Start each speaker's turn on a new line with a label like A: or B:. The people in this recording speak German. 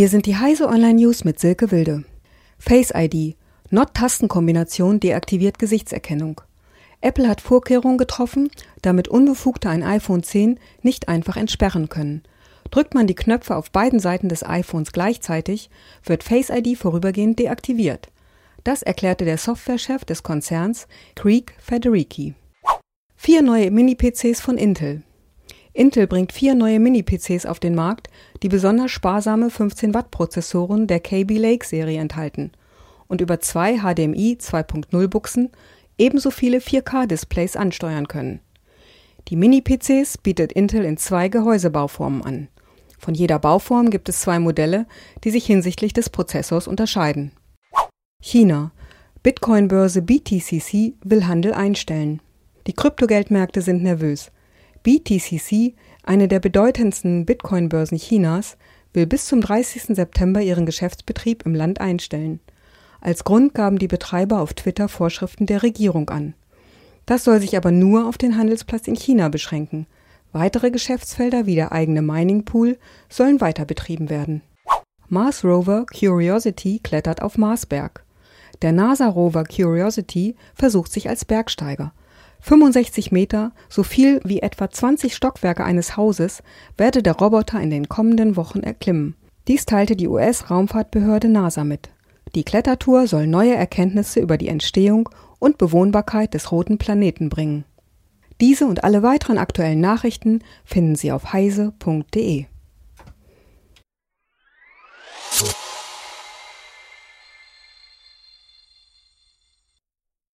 A: Hier sind die Heise Online News mit Silke Wilde. Face ID. Not-Tastenkombination deaktiviert Gesichtserkennung. Apple hat Vorkehrungen getroffen, damit Unbefugte ein iPhone 10 nicht einfach entsperren können. Drückt man die Knöpfe auf beiden Seiten des iPhones gleichzeitig, wird Face ID vorübergehend deaktiviert. Das erklärte der Softwarechef des Konzerns Creek Federici. Vier neue Mini-PCs von Intel. Intel bringt vier neue Mini-PCs auf den Markt, die besonders sparsame 15-Watt-Prozessoren der KB Lake-Serie enthalten und über zwei HDMI 2.0-Buchsen ebenso viele 4K-Displays ansteuern können. Die Mini-PCs bietet Intel in zwei Gehäusebauformen an. Von jeder Bauform gibt es zwei Modelle, die sich hinsichtlich des Prozessors unterscheiden. China. Bitcoin-Börse BTCC will Handel einstellen. Die Kryptogeldmärkte sind nervös. BTCC, eine der bedeutendsten Bitcoin-Börsen Chinas, will bis zum 30. September ihren Geschäftsbetrieb im Land einstellen. Als Grund gaben die Betreiber auf Twitter Vorschriften der Regierung an. Das soll sich aber nur auf den Handelsplatz in China beschränken. Weitere Geschäftsfelder wie der eigene Mining Pool sollen weiter betrieben werden. Mars Rover Curiosity klettert auf Marsberg. Der NASA Rover Curiosity versucht sich als Bergsteiger. 65 Meter, so viel wie etwa 20 Stockwerke eines Hauses, werde der Roboter in den kommenden Wochen erklimmen. Dies teilte die US-Raumfahrtbehörde NASA mit. Die Klettertour soll neue Erkenntnisse über die Entstehung und Bewohnbarkeit des roten Planeten bringen. Diese und alle weiteren aktuellen Nachrichten finden Sie auf heise.de.